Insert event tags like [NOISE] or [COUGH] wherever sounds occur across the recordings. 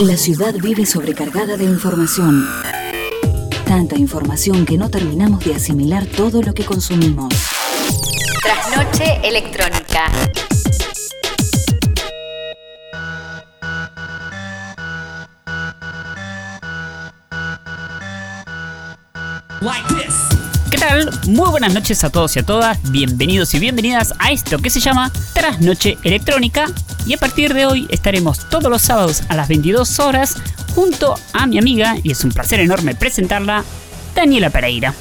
La ciudad vive sobrecargada de información. Tanta información que no terminamos de asimilar todo lo que consumimos. Trasnoche electrónica. ¿Qué Muy buenas noches a todos y a todas, bienvenidos y bienvenidas a esto que se llama Trasnoche Electrónica y a partir de hoy estaremos todos los sábados a las 22 horas junto a mi amiga, y es un placer enorme presentarla, Daniela Pereira.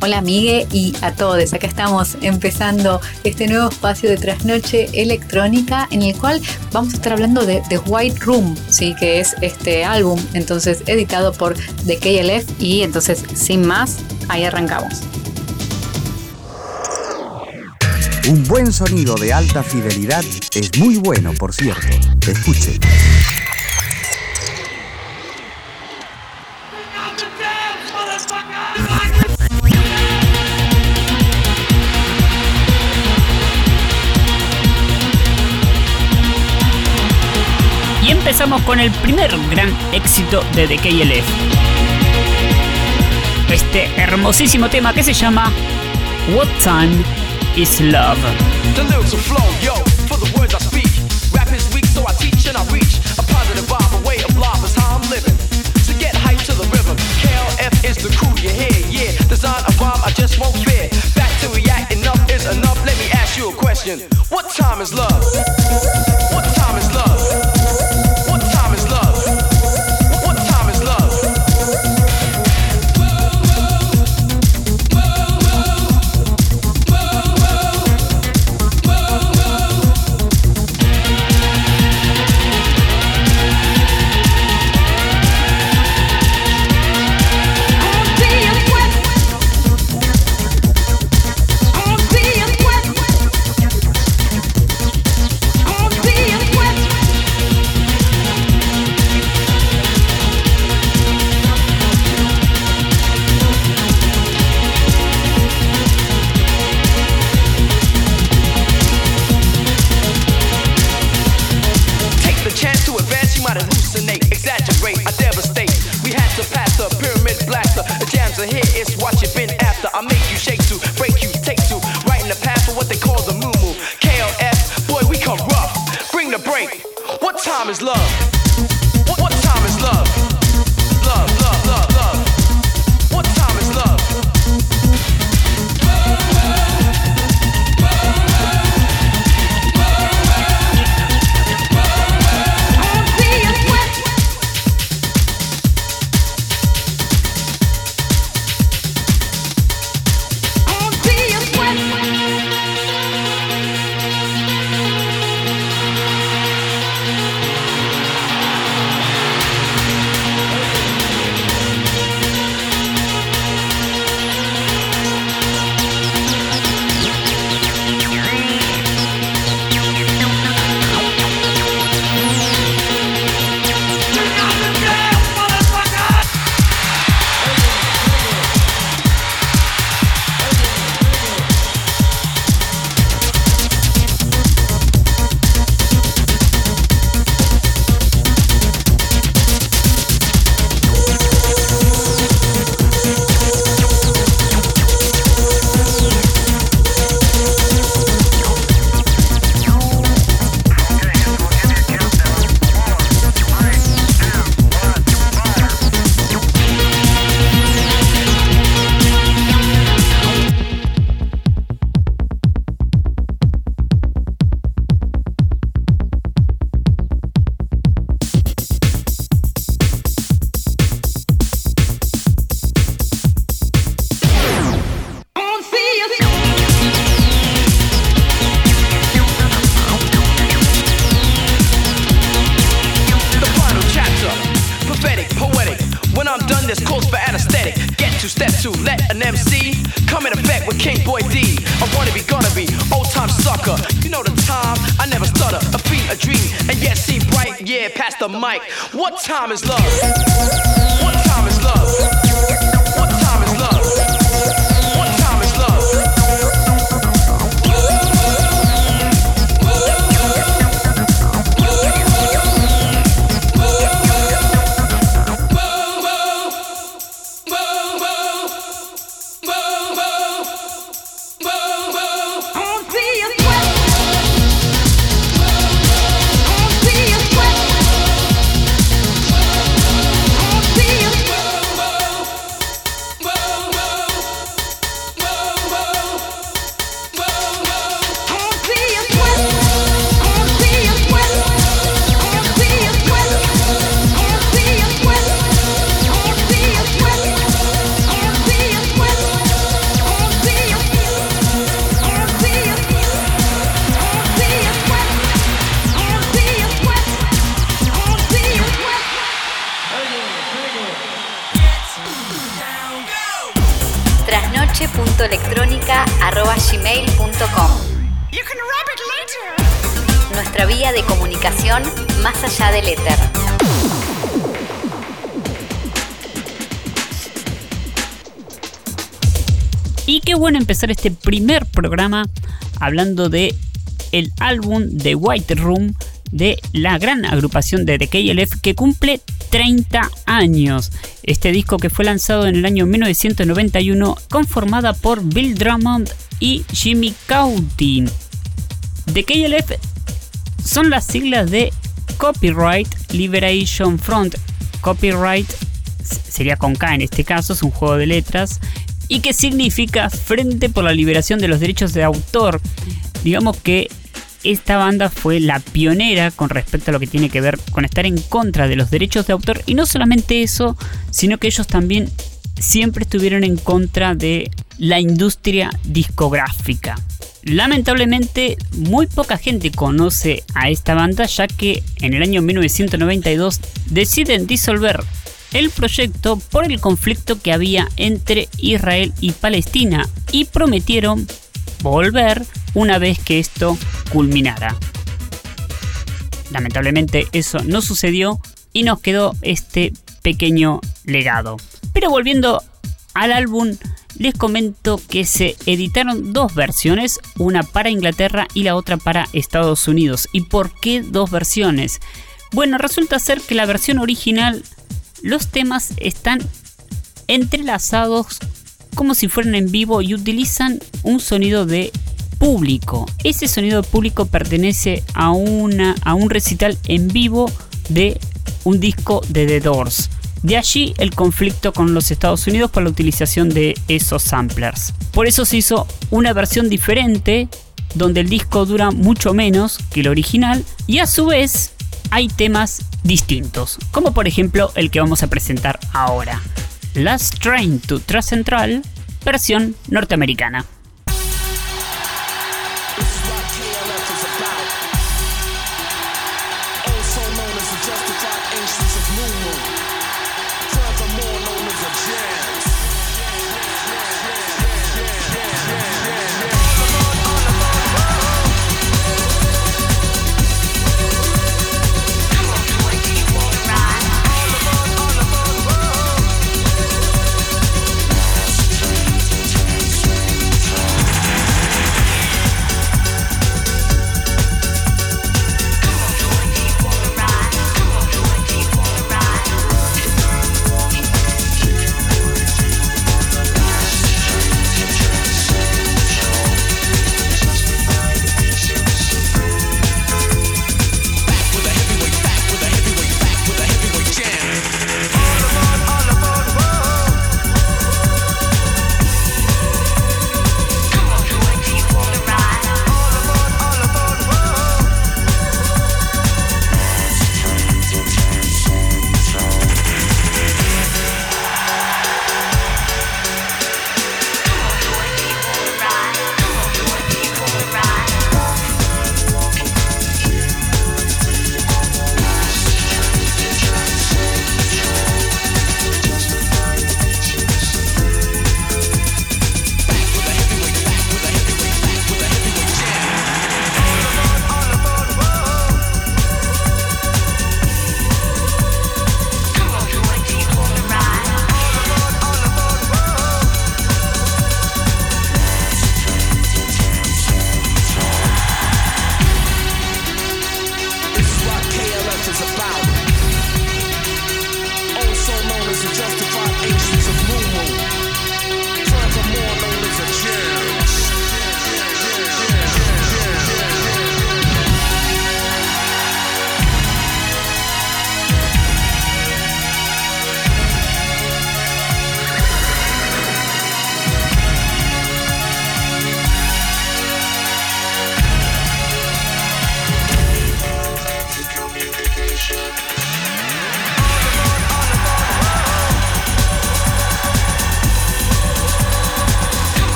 Hola Migue y a todos, acá estamos empezando este nuevo espacio de trasnoche electrónica en el cual vamos a estar hablando de The White Room, ¿sí? que es este álbum entonces editado por The KLF y entonces sin más, ahí arrancamos. Un buen sonido de alta fidelidad es muy bueno, por cierto. Escuche. Y empezamos con el primer gran éxito de The KLF. Este hermosísimo tema que se llama What Time is Love. The lyrics will flow, yo, for the words I speak. Rap is weak, so I teach and I reach. A positive vibe, a way of life is how I'm living. So get hyped to the rhythm. KLF is the crew you hear, yeah. Design a rhyme, I just won't fear. Back to react, enough is enough. Let me ask you a question. What time is love? What time is love? Time is love? tras.electrónica.gmail.com Nuestra vía de comunicación más allá del éter. Y qué bueno empezar este primer programa hablando de el álbum de White Room de la gran agrupación de The KLF que cumple 30 años. Este disco que fue lanzado en el año 1991 conformada por Bill Drummond y Jimmy Cauty. The KLF son las siglas de Copyright Liberation Front. Copyright sería con K en este caso, es un juego de letras. Y que significa Frente por la Liberación de los Derechos de Autor. Digamos que esta banda fue la pionera con respecto a lo que tiene que ver con estar en contra de los derechos de autor. Y no solamente eso, sino que ellos también siempre estuvieron en contra de la industria discográfica. Lamentablemente, muy poca gente conoce a esta banda, ya que en el año 1992 deciden disolver el proyecto por el conflicto que había entre Israel y Palestina y prometieron volver una vez que esto culminara. Lamentablemente eso no sucedió y nos quedó este pequeño legado. Pero volviendo al álbum, les comento que se editaron dos versiones, una para Inglaterra y la otra para Estados Unidos. ¿Y por qué dos versiones? Bueno, resulta ser que la versión original, los temas están entrelazados como si fueran en vivo y utilizan un sonido de público. Ese sonido de público pertenece a, una, a un recital en vivo de un disco de The Doors. De allí el conflicto con los Estados Unidos por la utilización de esos samplers. Por eso se hizo una versión diferente donde el disco dura mucho menos que el original y a su vez hay temas distintos, como por ejemplo el que vamos a presentar ahora. Last Train to Trust Central, versión norteamericana.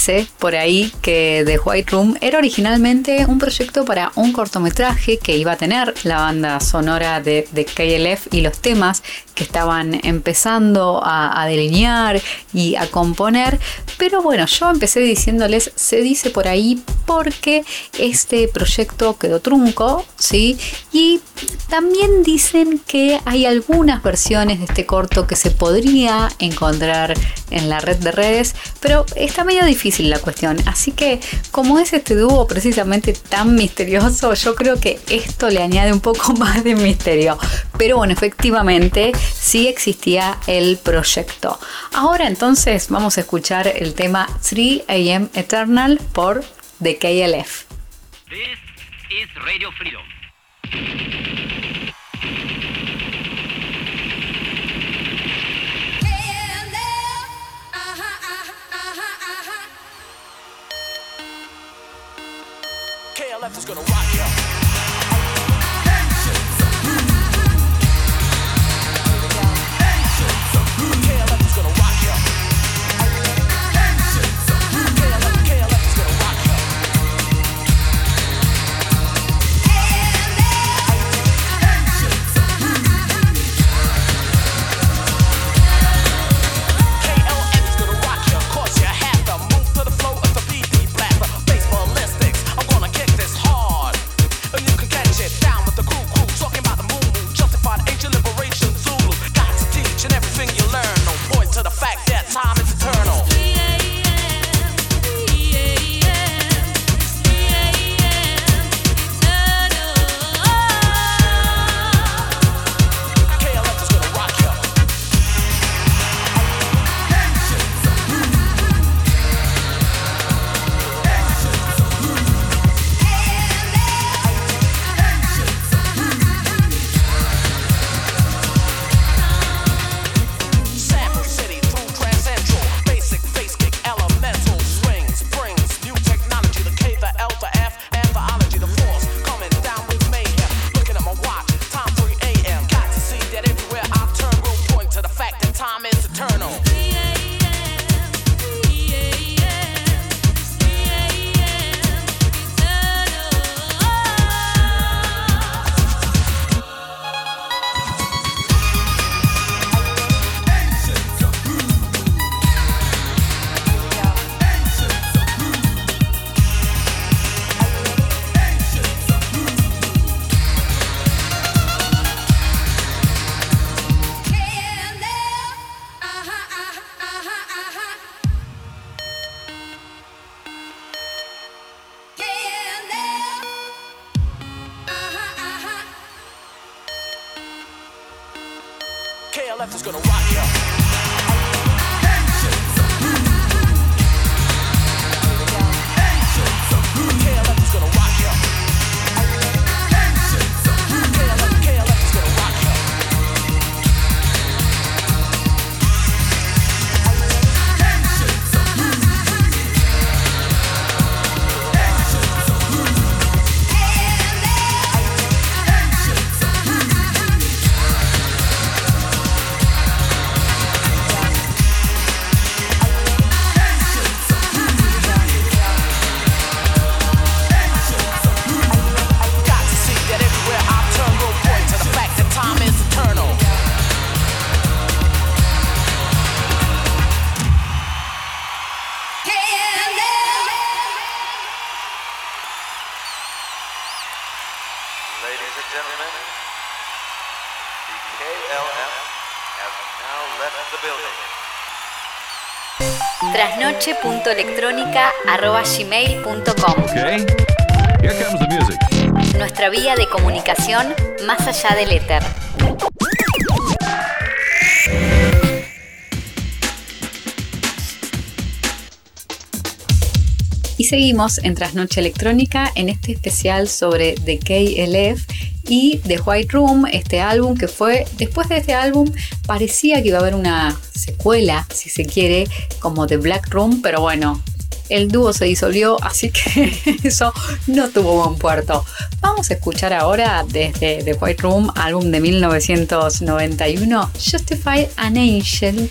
Dice por ahí que The White Room era originalmente un proyecto para un cortometraje que iba a tener la banda sonora de, de KLF y los temas estaban empezando a, a, delinear y a componer. Pero bueno, yo empecé diciéndoles, se dice por ahí porque este proyecto quedó trunco, ¿sí? Y también dicen que hay algunas versiones de este corto que se podría encontrar en la red de redes, pero está medio difícil la cuestión. Así que como es este dúo precisamente tan misterioso, yo creo que esto le añade un poco [LAUGHS] más de misterio. Pero bueno, efectivamente sí existía el proyecto. Ahora entonces vamos a escuchar el tema 3 AM Eternal por The KLF. This is Radio Freedom. KLF is gonna rock trasnoche.electrónica.gmail.com Okay, here comes the music. Nuestra vía de comunicación más allá del éter. Y seguimos en Trasnoche Electrónica en este especial sobre The KLF y The White Room, este álbum que fue, después de este álbum parecía que iba a haber una secuela, si se quiere, como The Black Room, pero bueno, el dúo se disolvió, así que [LAUGHS] eso no tuvo buen puerto. Vamos a escuchar ahora desde The White Room, álbum de 1991, Justified an Angel,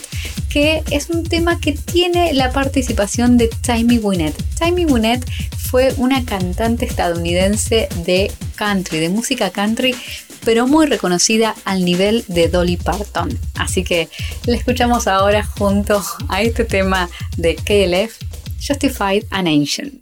que es un tema que tiene la participación de Tammy Wynette. Tammy Wynette fue una cantante estadounidense de country, de música country, pero muy reconocida al nivel de Dolly Parton. Así que la escuchamos ahora junto a este tema de KLF, Justified an Ancient.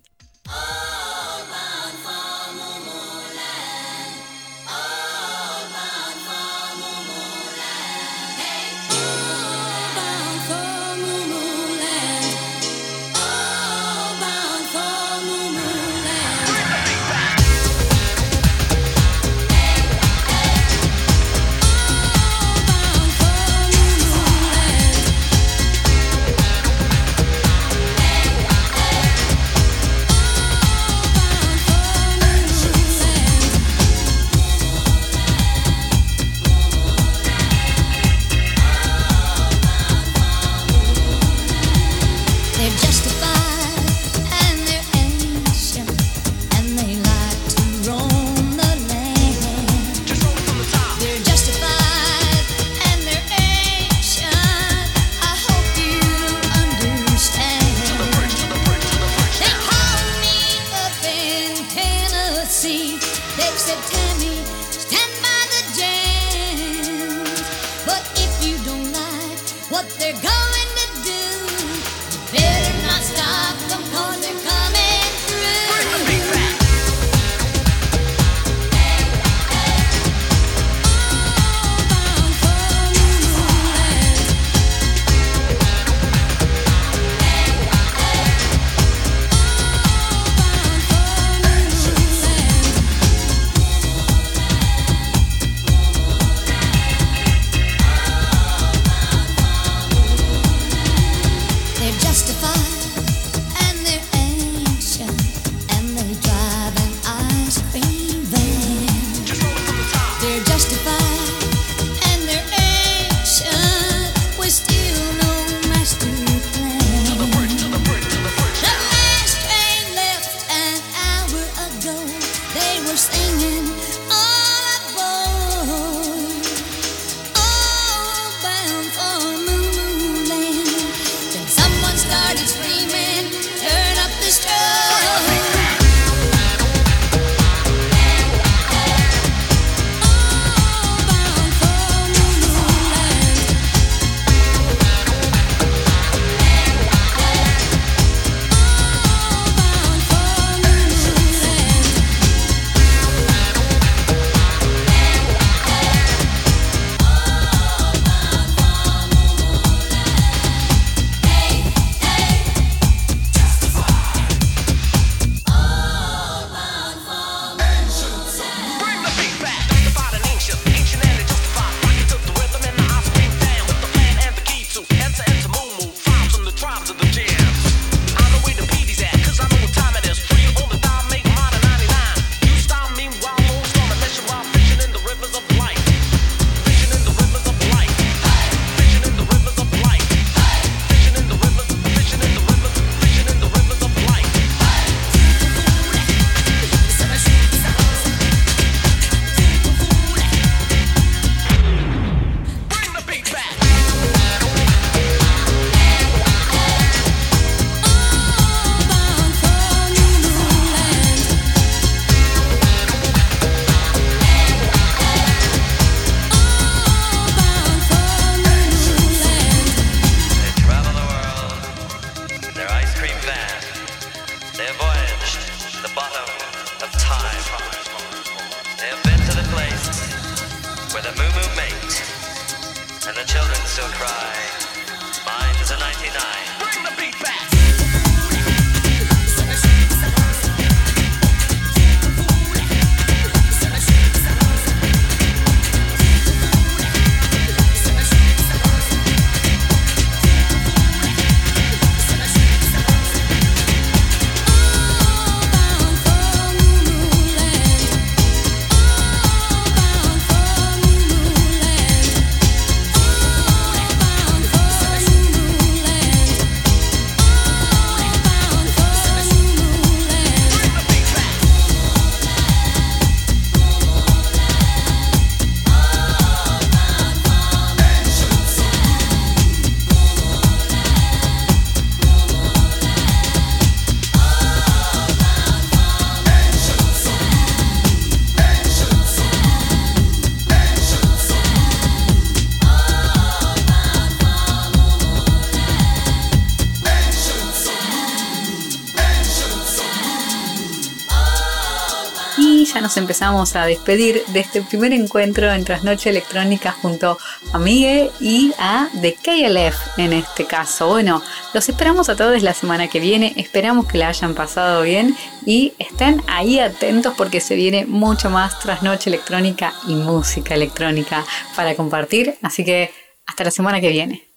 Nos empezamos a despedir de este primer encuentro en Trasnoche Electrónica junto a Miguel y a The KLF en este caso. Bueno, los esperamos a todos la semana que viene, esperamos que la hayan pasado bien y estén ahí atentos porque se viene mucho más Trasnoche Electrónica y música electrónica para compartir, así que hasta la semana que viene.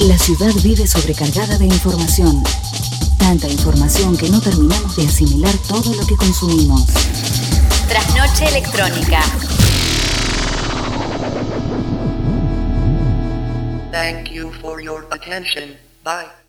La ciudad vive sobrecargada de información. Tanta información que no terminamos de asimilar todo lo que consumimos. Trasnoche electrónica. Thank you for your attention. Bye.